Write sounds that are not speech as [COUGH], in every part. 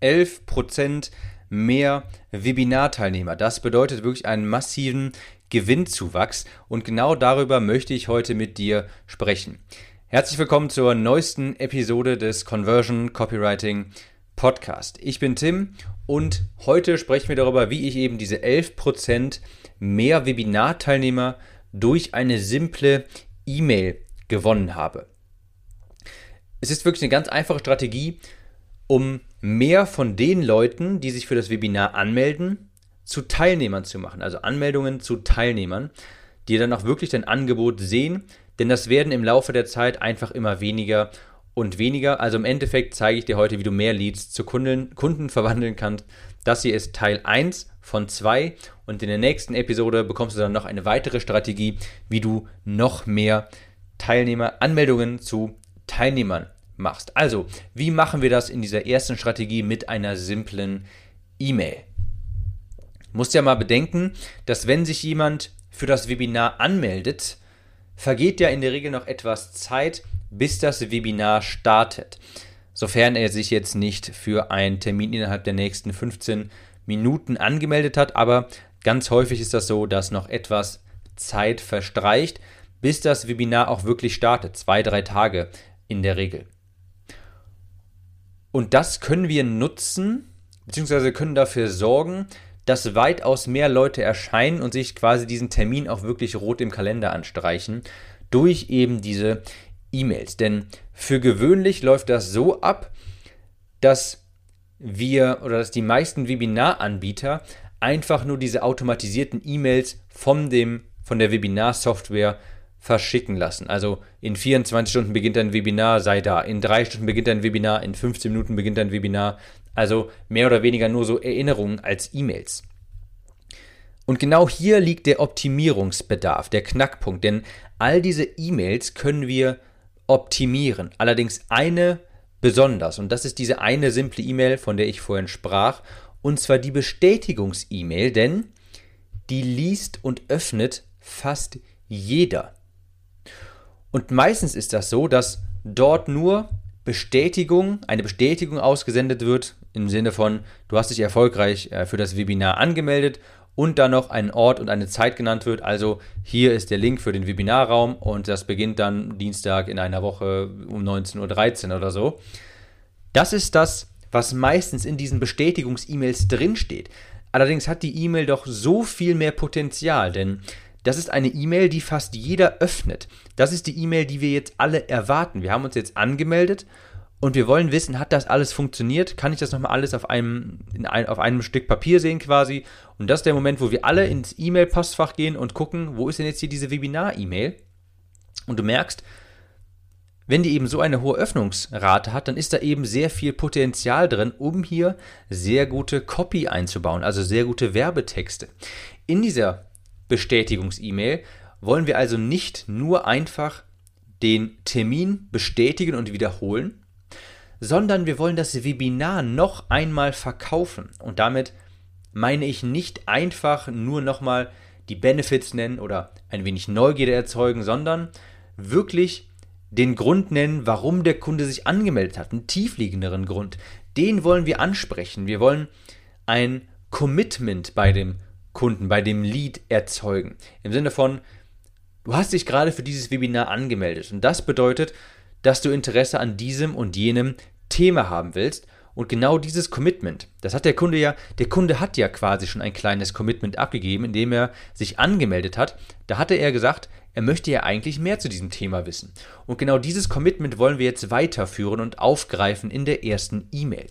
11% mehr Webinarteilnehmer. Das bedeutet wirklich einen massiven Gewinnzuwachs und genau darüber möchte ich heute mit dir sprechen. Herzlich willkommen zur neuesten Episode des Conversion Copywriting Podcast. Ich bin Tim und heute sprechen wir darüber, wie ich eben diese 11% mehr Webinarteilnehmer durch eine simple E-Mail gewonnen habe. Es ist wirklich eine ganz einfache Strategie, um mehr von den Leuten, die sich für das Webinar anmelden, zu Teilnehmern zu machen. Also Anmeldungen zu Teilnehmern, die dann auch wirklich dein Angebot sehen, denn das werden im Laufe der Zeit einfach immer weniger und weniger. Also im Endeffekt zeige ich dir heute, wie du mehr Leads zu Kunden, Kunden verwandeln kannst. Das hier ist Teil 1 von 2 und in der nächsten Episode bekommst du dann noch eine weitere Strategie, wie du noch mehr Teilnehmer, Anmeldungen zu Teilnehmern machst. Also, wie machen wir das in dieser ersten Strategie mit einer simplen E-Mail? Musst ja mal bedenken, dass wenn sich jemand für das Webinar anmeldet, vergeht ja in der Regel noch etwas Zeit, bis das Webinar startet. Sofern er sich jetzt nicht für einen Termin innerhalb der nächsten 15 Minuten angemeldet hat, aber ganz häufig ist das so, dass noch etwas Zeit verstreicht, bis das Webinar auch wirklich startet. Zwei, drei Tage in der Regel. Und das können wir nutzen, beziehungsweise können dafür sorgen, dass weitaus mehr Leute erscheinen und sich quasi diesen Termin auch wirklich rot im Kalender anstreichen, durch eben diese E-Mails. Denn für gewöhnlich läuft das so ab, dass wir oder dass die meisten Webinaranbieter einfach nur diese automatisierten E-Mails von von der Webinar-Software verschicken lassen. Also in 24 Stunden beginnt ein Webinar, sei da. In drei Stunden beginnt ein Webinar, in 15 Minuten beginnt ein Webinar. Also mehr oder weniger nur so Erinnerungen als E-Mails. Und genau hier liegt der Optimierungsbedarf, der Knackpunkt. Denn all diese E-Mails können wir optimieren. Allerdings eine besonders. Und das ist diese eine simple E-Mail, von der ich vorhin sprach. Und zwar die Bestätigungs-E-Mail, denn die liest und öffnet fast jeder. Und meistens ist das so, dass dort nur Bestätigung, eine Bestätigung ausgesendet wird, im Sinne von, du hast dich erfolgreich äh, für das Webinar angemeldet und dann noch ein Ort und eine Zeit genannt wird. Also hier ist der Link für den Webinarraum und das beginnt dann Dienstag in einer Woche um 19.13 Uhr oder so. Das ist das, was meistens in diesen Bestätigungs-E-Mails drinsteht. Allerdings hat die E-Mail doch so viel mehr Potenzial, denn das ist eine E-Mail, die fast jeder öffnet. Das ist die E-Mail, die wir jetzt alle erwarten. Wir haben uns jetzt angemeldet und wir wollen wissen, hat das alles funktioniert? Kann ich das nochmal alles auf einem, ein, auf einem Stück Papier sehen quasi? Und das ist der Moment, wo wir alle ins E-Mail-Postfach gehen und gucken, wo ist denn jetzt hier diese Webinar-E-Mail? Und du merkst, wenn die eben so eine hohe Öffnungsrate hat, dann ist da eben sehr viel Potenzial drin, um hier sehr gute Copy einzubauen, also sehr gute Werbetexte. In dieser Bestätigungs-E-Mail wollen wir also nicht nur einfach den Termin bestätigen und wiederholen, sondern wir wollen das Webinar noch einmal verkaufen. Und damit meine ich nicht einfach nur nochmal die Benefits nennen oder ein wenig Neugierde erzeugen, sondern wirklich den Grund nennen, warum der Kunde sich angemeldet hat, einen tiefliegenderen Grund. Den wollen wir ansprechen. Wir wollen ein Commitment bei dem Kunden, bei dem Lead erzeugen. Im Sinne von, du hast dich gerade für dieses Webinar angemeldet und das bedeutet, dass du Interesse an diesem und jenem Thema haben willst. Und genau dieses Commitment, das hat der Kunde ja, der Kunde hat ja quasi schon ein kleines Commitment abgegeben, indem er sich angemeldet hat. Da hatte er gesagt, er möchte ja eigentlich mehr zu diesem Thema wissen. Und genau dieses Commitment wollen wir jetzt weiterführen und aufgreifen in der ersten E-Mail.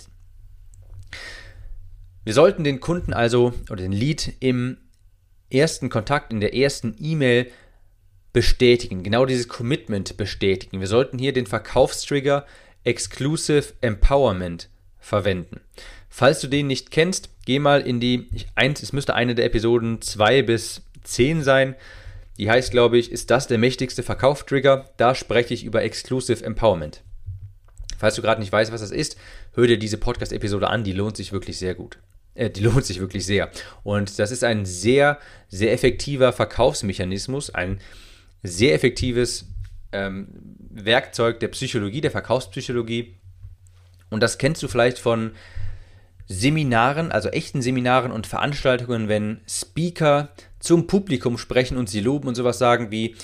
Wir sollten den Kunden also oder den Lead im ersten Kontakt, in der ersten E-Mail bestätigen, genau dieses Commitment bestätigen. Wir sollten hier den Verkaufstrigger Exclusive Empowerment verwenden. Falls du den nicht kennst, geh mal in die, eins, es müsste eine der Episoden 2 bis 10 sein. Die heißt, glaube ich, ist das der mächtigste Verkaufstrigger? Da spreche ich über Exclusive Empowerment. Falls du gerade nicht weißt, was das ist, hör dir diese Podcast-Episode an, die lohnt sich wirklich sehr gut. Äh, die [LAUGHS] lohnt sich wirklich sehr. Und das ist ein sehr, sehr effektiver Verkaufsmechanismus, ein sehr effektives ähm, Werkzeug der Psychologie, der Verkaufspsychologie. Und das kennst du vielleicht von Seminaren, also echten Seminaren und Veranstaltungen, wenn Speaker zum Publikum sprechen und sie loben und sowas sagen wie,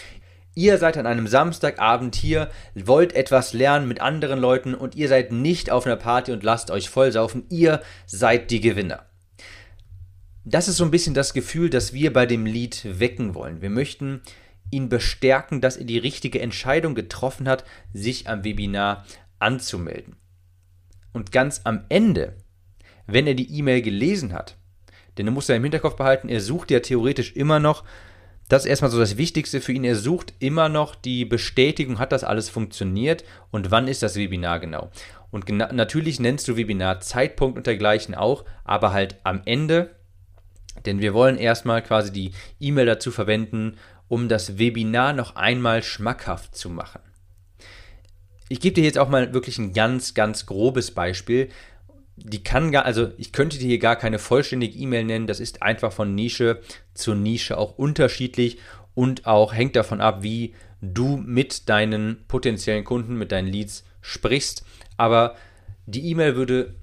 Ihr seid an einem Samstagabend hier, wollt etwas lernen mit anderen Leuten und ihr seid nicht auf einer Party und lasst euch vollsaufen. Ihr seid die Gewinner. Das ist so ein bisschen das Gefühl, das wir bei dem Lied wecken wollen. Wir möchten ihn bestärken, dass er die richtige Entscheidung getroffen hat, sich am Webinar anzumelden. Und ganz am Ende, wenn er die E-Mail gelesen hat, denn er muss ja im Hinterkopf behalten, er sucht ja theoretisch immer noch das ist erstmal so das Wichtigste für ihn. Er sucht immer noch die Bestätigung, hat das alles funktioniert und wann ist das Webinar genau. Und natürlich nennst du Webinar Zeitpunkt und dergleichen auch, aber halt am Ende, denn wir wollen erstmal quasi die E-Mail dazu verwenden, um das Webinar noch einmal schmackhaft zu machen. Ich gebe dir jetzt auch mal wirklich ein ganz, ganz grobes Beispiel, die kann gar, also ich könnte dir hier gar keine vollständige E-Mail nennen, das ist einfach von Nische zu Nische auch unterschiedlich und auch hängt davon ab, wie du mit deinen potenziellen Kunden, mit deinen Leads sprichst. Aber die E-Mail würde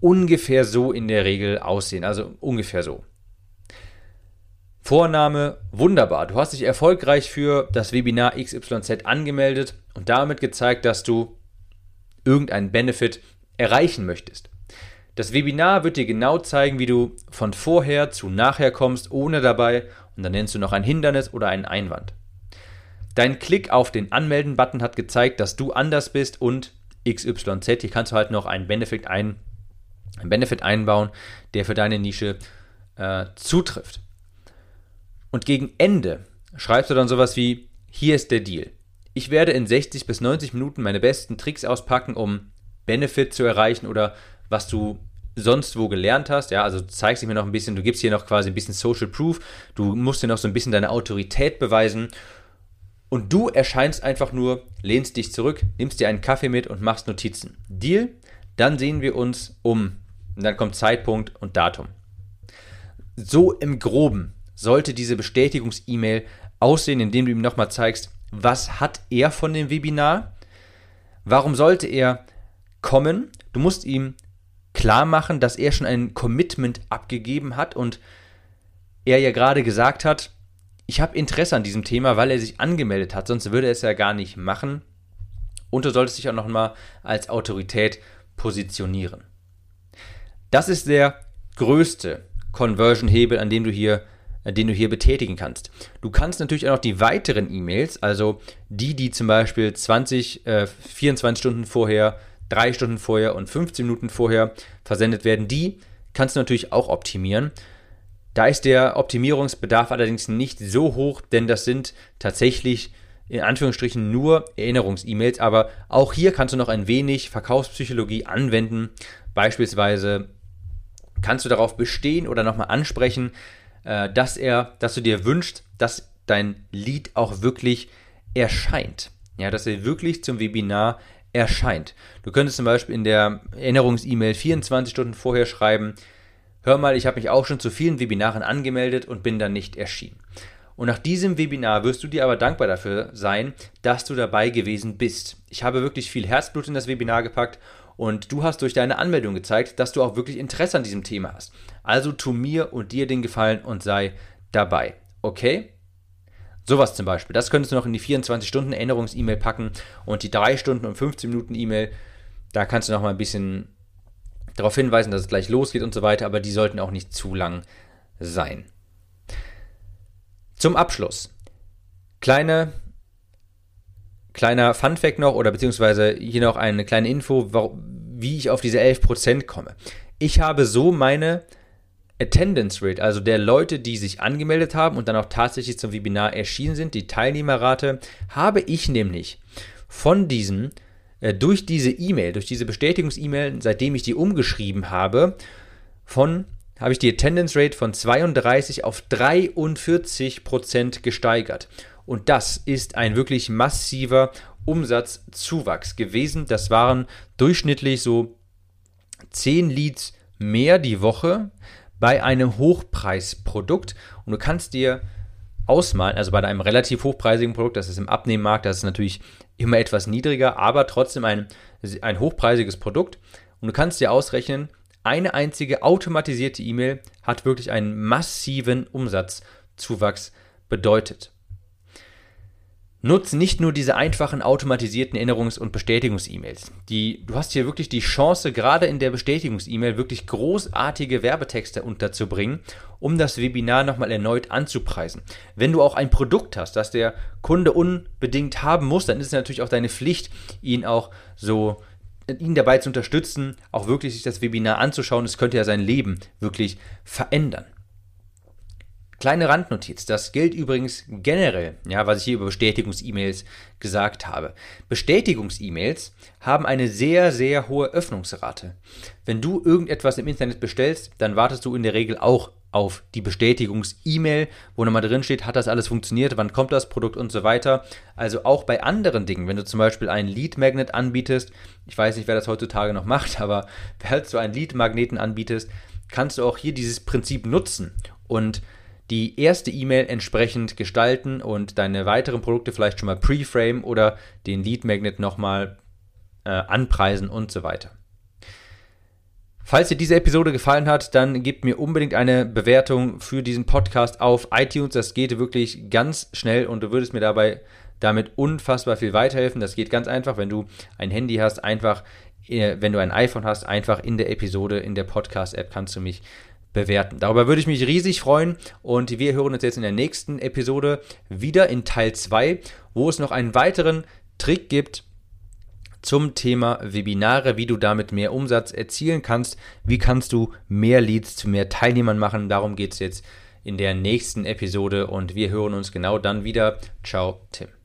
ungefähr so in der Regel aussehen, also ungefähr so. Vorname, wunderbar. Du hast dich erfolgreich für das Webinar XYZ angemeldet und damit gezeigt, dass du irgendeinen Benefit erreichen möchtest. Das Webinar wird dir genau zeigen, wie du von vorher zu nachher kommst, ohne dabei, und dann nennst du noch ein Hindernis oder einen Einwand. Dein Klick auf den Anmelden-Button hat gezeigt, dass du anders bist und XYZ. Hier kannst du halt noch einen Benefit, ein, einen Benefit einbauen, der für deine Nische äh, zutrifft. Und gegen Ende schreibst du dann sowas wie: Hier ist der Deal. Ich werde in 60 bis 90 Minuten meine besten Tricks auspacken, um Benefit zu erreichen oder was du sonst wo gelernt hast. Ja, also zeigst dich mir noch ein bisschen, du gibst hier noch quasi ein bisschen Social Proof, du musst dir noch so ein bisschen deine Autorität beweisen. Und du erscheinst einfach nur, lehnst dich zurück, nimmst dir einen Kaffee mit und machst Notizen. Deal? Dann sehen wir uns um. Und dann kommt Zeitpunkt und Datum. So im Groben sollte diese Bestätigungs-E-Mail aussehen, indem du ihm nochmal zeigst, was hat er von dem Webinar? Warum sollte er kommen? Du musst ihm klar machen, dass er schon ein Commitment abgegeben hat und er ja gerade gesagt hat, ich habe Interesse an diesem Thema, weil er sich angemeldet hat, sonst würde er es ja gar nicht machen. Und du solltest dich auch noch mal als Autorität positionieren. Das ist der größte Conversion-Hebel, an dem du hier den du hier betätigen kannst. Du kannst natürlich auch noch die weiteren E-Mails, also die, die zum Beispiel 20, äh, 24 Stunden vorher drei Stunden vorher und 15 Minuten vorher versendet werden. Die kannst du natürlich auch optimieren. Da ist der Optimierungsbedarf allerdings nicht so hoch, denn das sind tatsächlich in Anführungsstrichen nur Erinnerungs-E-Mails, aber auch hier kannst du noch ein wenig Verkaufspsychologie anwenden. Beispielsweise kannst du darauf bestehen oder nochmal ansprechen, äh, dass er, dass du dir wünschst, dass dein Lied auch wirklich erscheint. Ja, dass er wirklich zum Webinar erscheint. Du könntest zum Beispiel in der Erinnerungs-E-Mail 24 Stunden vorher schreiben, hör mal, ich habe mich auch schon zu vielen Webinaren angemeldet und bin dann nicht erschienen. Und nach diesem Webinar wirst du dir aber dankbar dafür sein, dass du dabei gewesen bist. Ich habe wirklich viel Herzblut in das Webinar gepackt und du hast durch deine Anmeldung gezeigt, dass du auch wirklich Interesse an diesem Thema hast. Also tu mir und dir den Gefallen und sei dabei. Okay? Sowas zum Beispiel. Das könntest du noch in die 24-Stunden-Erinnerungs-E-Mail packen und die 3 Stunden und 15 Minuten E-Mail, da kannst du noch mal ein bisschen darauf hinweisen, dass es gleich losgeht und so weiter, aber die sollten auch nicht zu lang sein. Zum Abschluss. Kleine, kleiner Fun-Fact noch, oder beziehungsweise hier noch eine kleine Info, wie ich auf diese 11% komme. Ich habe so meine Attendance Rate, also der Leute, die sich angemeldet haben und dann auch tatsächlich zum Webinar erschienen sind, die Teilnehmerrate, habe ich nämlich von diesen, äh, durch diese E-Mail, durch diese Bestätigungs-E-Mail, seitdem ich die umgeschrieben habe, von, habe ich die Attendance Rate von 32 auf 43 Prozent gesteigert. Und das ist ein wirklich massiver Umsatzzuwachs gewesen. Das waren durchschnittlich so 10 Leads mehr die Woche bei einem Hochpreisprodukt und du kannst dir ausmalen, also bei einem relativ hochpreisigen Produkt, das ist im Abnehmmarkt, das ist natürlich immer etwas niedriger, aber trotzdem ein, ein hochpreisiges Produkt und du kannst dir ausrechnen, Eine einzige automatisierte E-Mail hat wirklich einen massiven Umsatzzuwachs bedeutet. Nutze nicht nur diese einfachen automatisierten Erinnerungs- und Bestätigungs-E-Mails. Du hast hier wirklich die Chance, gerade in der Bestätigungs-E-Mail wirklich großartige Werbetexte unterzubringen, um das Webinar nochmal erneut anzupreisen. Wenn du auch ein Produkt hast, das der Kunde unbedingt haben muss, dann ist es natürlich auch deine Pflicht, ihn auch so ihn dabei zu unterstützen, auch wirklich sich das Webinar anzuschauen. Es könnte ja sein Leben wirklich verändern. Kleine Randnotiz, das gilt übrigens generell, ja, was ich hier über Bestätigungs-E-Mails gesagt habe. Bestätigungs-E-Mails haben eine sehr, sehr hohe Öffnungsrate. Wenn du irgendetwas im Internet bestellst, dann wartest du in der Regel auch auf die Bestätigungs-E-Mail, wo nochmal drin steht, hat das alles funktioniert, wann kommt das Produkt und so weiter. Also auch bei anderen Dingen, wenn du zum Beispiel einen Lead-Magnet anbietest, ich weiß nicht, wer das heutzutage noch macht, [LAUGHS] aber falls du einen Lead-Magneten anbietest, kannst du auch hier dieses Prinzip nutzen und die erste E-Mail entsprechend gestalten und deine weiteren Produkte vielleicht schon mal preframe oder den Lead Magnet nochmal äh, anpreisen und so weiter. Falls dir diese Episode gefallen hat, dann gib mir unbedingt eine Bewertung für diesen Podcast auf iTunes. Das geht wirklich ganz schnell und du würdest mir dabei damit unfassbar viel weiterhelfen. Das geht ganz einfach, wenn du ein Handy hast, einfach, äh, wenn du ein iPhone hast, einfach in der Episode, in der Podcast-App kannst du mich bewerten. Darüber würde ich mich riesig freuen und wir hören uns jetzt in der nächsten Episode wieder in Teil 2, wo es noch einen weiteren Trick gibt zum Thema Webinare, wie du damit mehr Umsatz erzielen kannst, wie kannst du mehr Leads zu mehr Teilnehmern machen. Darum geht es jetzt in der nächsten Episode und wir hören uns genau dann wieder. Ciao, Tim.